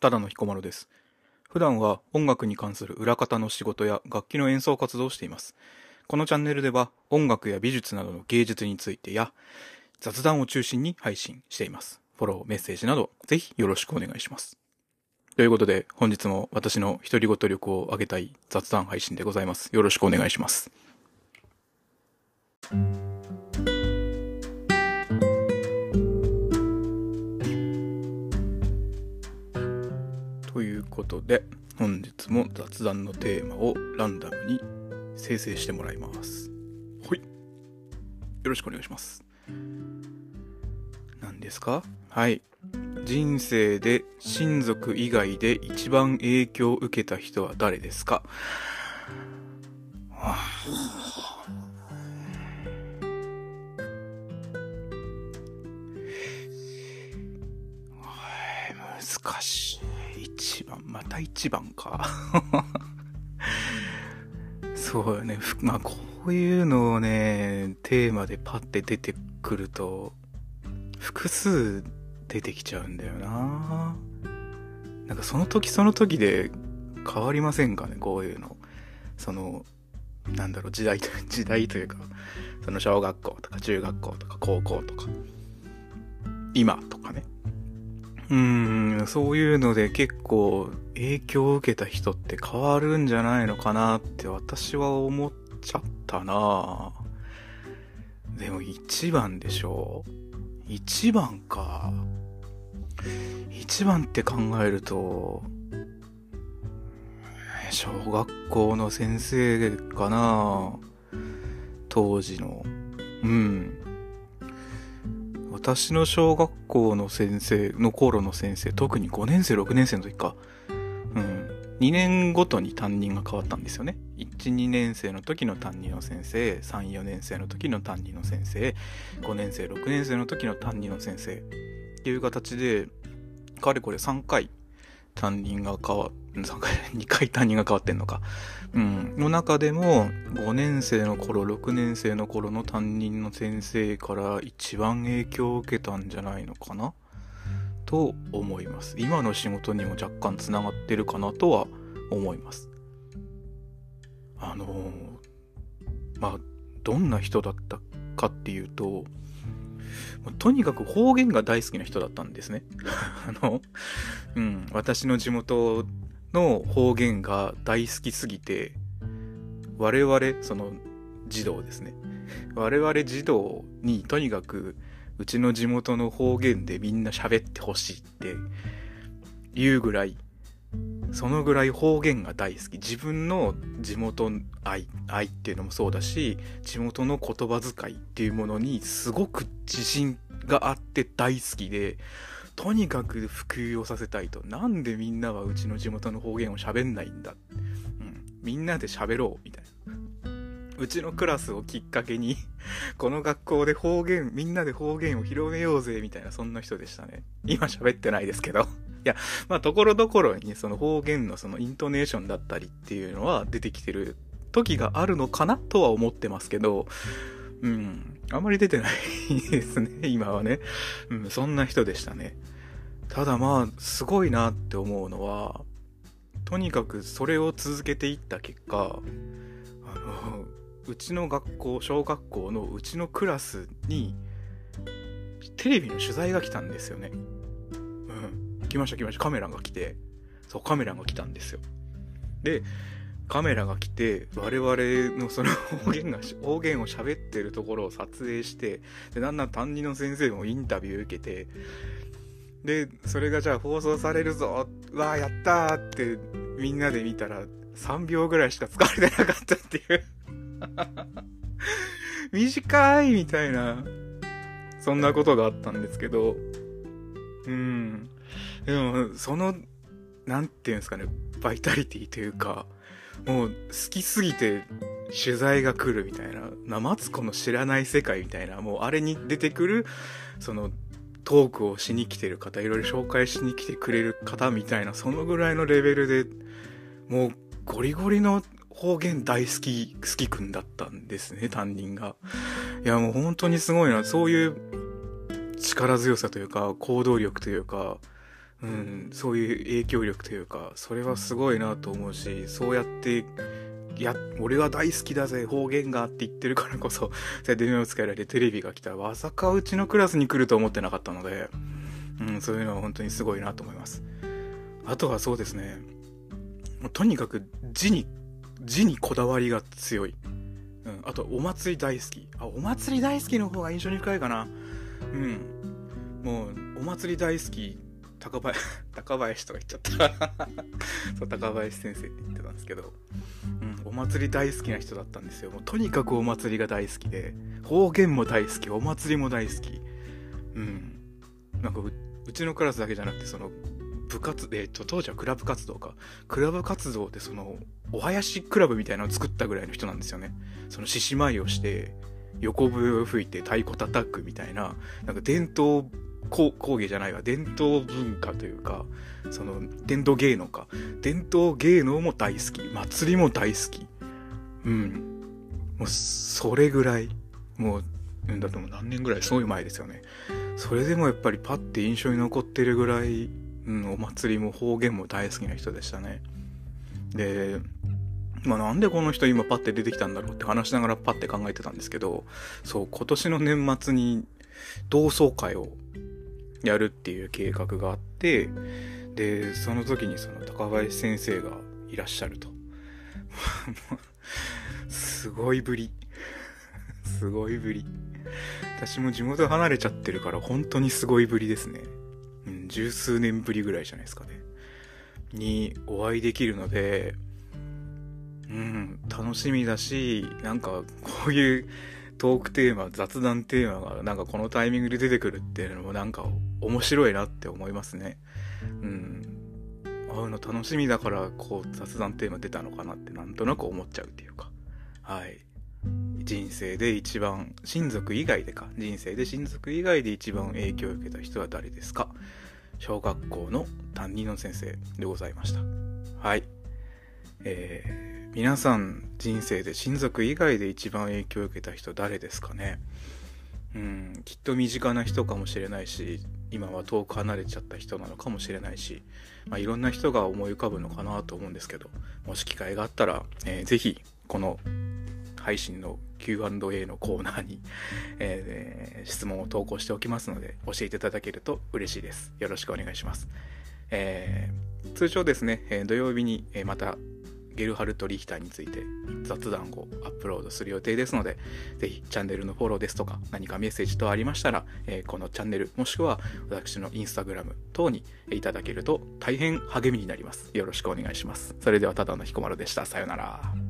ただの彦摩呂です。普段は音楽に関する裏方の仕事や楽器の演奏活動をしています。このチャンネルでは音楽や美術などの芸術についてや雑談を中心に配信しています。フォロー、メッセージなどぜひよろしくお願いします。ということで本日も私の独り言力を上げたい雑談配信でございます。よろしくお願いします。ということで本日も雑談のテーマをランダムに生成してもらいます。はい。よろしくお願いします。何ですか？はい。人生で親族以外で一番影響を受けた人は誰ですか？は あ難しい。一番また一番か。そうよね。まあこういうのをねテーマでパッて出てくると複数出てきちゃうんだよな。なんかその時その時で変わりませんかね？こういうの。そのなんだろう時代と時代というかその小学校とか中学校とか高校とか。今とかね。うん、そういうので結構影響を受けた人って変わるんじゃないのかなって私は思っちゃったなでも一番でしょ？一番か。一番って考えると、小学校の先生かな当時の。うん。私の小学校の先生の頃の先生、特に5年生、6年生の時か。うん。2年ごとに担任が変わったんですよね。1、2年生の時の担任の先生、3、4年生の時の担任の先生、5年生、6年生の時の担任の先生。っていう形で、かれこれ3回担任が変わ、3回、2回担任が変わってんのか。うん。の中でも、5年生の頃、6年生の頃の担任の先生から一番影響を受けたんじゃないのかな？と思います。今の仕事にも若干つながってるかなとは思います。あのーまあ、どんな人だったかっていうと、もうとにかく方言が大好きな人だったんですね。あの、うん、私の地元の方言が大好きすぎて、我々、その児童ですね。我々児童にとにかくうちの地元の方言でみんな喋ってほしいっていうぐらい、そのぐらい方言が大好き。自分の地元愛、愛っていうのもそうだし、地元の言葉遣いっていうものにすごく自信があって大好きで、とにかく普及をさせたいと。なんでみんなはうちの地元の方言を喋んないんだ。うん。みんなで喋ろう、みたいな。うちのクラスをきっかけに、この学校で方言、みんなで方言を広めようぜ、みたいな、そんな人でしたね。今喋ってないですけど。いや、まあ、ところどころに、その方言のそのイントネーションだったりっていうのは出てきてる時があるのかなとは思ってますけど、うん、あんまり出てないですね、今はね。うん、そんな人でしたね。ただまあ、すごいなって思うのは、とにかくそれを続けていった結果、あの、うちの学校、小学校のうちのクラスに、テレビの取材が来たんですよね。来ました来ました。カメラが来て、そう、カメラが来たんですよ。で、カメラが来て、我々のその 方言が、方言を喋ってるところを撮影して、で、なんなん担任の先生もインタビュー受けて、で、それがじゃあ放送されるぞ、わーやったーってみんなで見たら3秒ぐらいしか使われてなかったっていう。短いみたいな、そんなことがあったんですけど、うん。でも、その、なんていうんですかね、バイタリティというか、もう好きすぎて取材が来るみたいな、なマツコの知らない世界みたいな、もうあれに出てくる、その、トークをしに来てる方、いろいろ紹介しに来てくれる方みたいな、そのぐらいのレベルで、もうゴリゴリの方言大好き、好きくんだったんですね、担任が。いや、もう本当にすごいな。そういう力強さというか、行動力というか、うん、そういう影響力というかそれはすごいなと思うしそうやっていや俺は大好きだぜ方言がって言ってるからこそそうやって目をつけられてテレビが来たらまさかうちのクラスに来ると思ってなかったので、うん、そういうのは本当にすごいなと思います。あとはそうですねとにかく字に字にこだわりが強い、うん、あとお祭り大好き。あお祭り大好きの方が印象に深いかな。うん。もうお祭り大好き高林 高林とか言っちゃった。そう高林先生って言ってたんですけど、うん、お祭り大好きな人だったんですよ。もうとにかくお祭りが大好きで方言も大好きお祭りも大好き。うん。なんかうちのクラスだけじゃなくてその部活えっと当時はクラブ活動か。クラブ活動でそのお囃子クラブみたいなのを作ったぐらいの人なんですよね。その獅子舞をして横笛を吹いて太鼓叩くみたいななんか伝統工芸じゃないわ。伝統文化というかその伝統芸能か。伝統芸能も大好き。祭りも大好き。うん。もうそれぐらい。もうだってもう。何年ぐらい？すごい前ですよね。それでもやっぱりパッて印象に残ってるぐらい、うん、お祭りも方言も大好きな人でしたね。でまあ、なんでこの人今パッて出てきたんだろうって話しながらパッて考えてたんですけどそう今年の年末に同窓会をやるっていう計画があってでその時にその高林先生がいらっしゃると。すごいぶり。すごいぶり。私も地元離れちゃってるから本当にすごいぶりですね。うん十数年ぶりぐらいじゃないですかね。にお会いできるのでうん楽しみだしなんかこういうトークテーマ雑談テーマがなんかこのタイミングで出てくるっていうのもなんか面白いなって思いますね。うん。会うの楽しみだからこう雑談テーマ出たのかなってなんとなく思っちゃうっていうか。はい。人生で一番親族以外でか。人生で親族以外で一番影響を受けた人は誰ですか？小学校の担任の先生でございました。はい。えー皆さん人生で親族以外で一番影響を受けた人誰ですかね？うん。きっと身近な人かもしれないし今は遠く離れちゃった人なのかもしれないし、まあ、いろんな人が思い浮かぶのかなと思うんですけどもし機会があったら、えー、ぜひこの配信の Q&A のコーナーに、えー、質問を投稿しておきますので教えていただけると嬉しいです。よろしくお願いします。えー、通常ですね、土曜日に、またゲルハルト・リヒターについて雑談をアップロードする予定ですので、ぜひチャンネルのフォローですとか何かメッセージ等ありましたら、えー、このチャンネルもしくは私のインスタグラム等にいただけると大変励みになります。よろしくお願いします。それではただの彦丸でした。さようなら。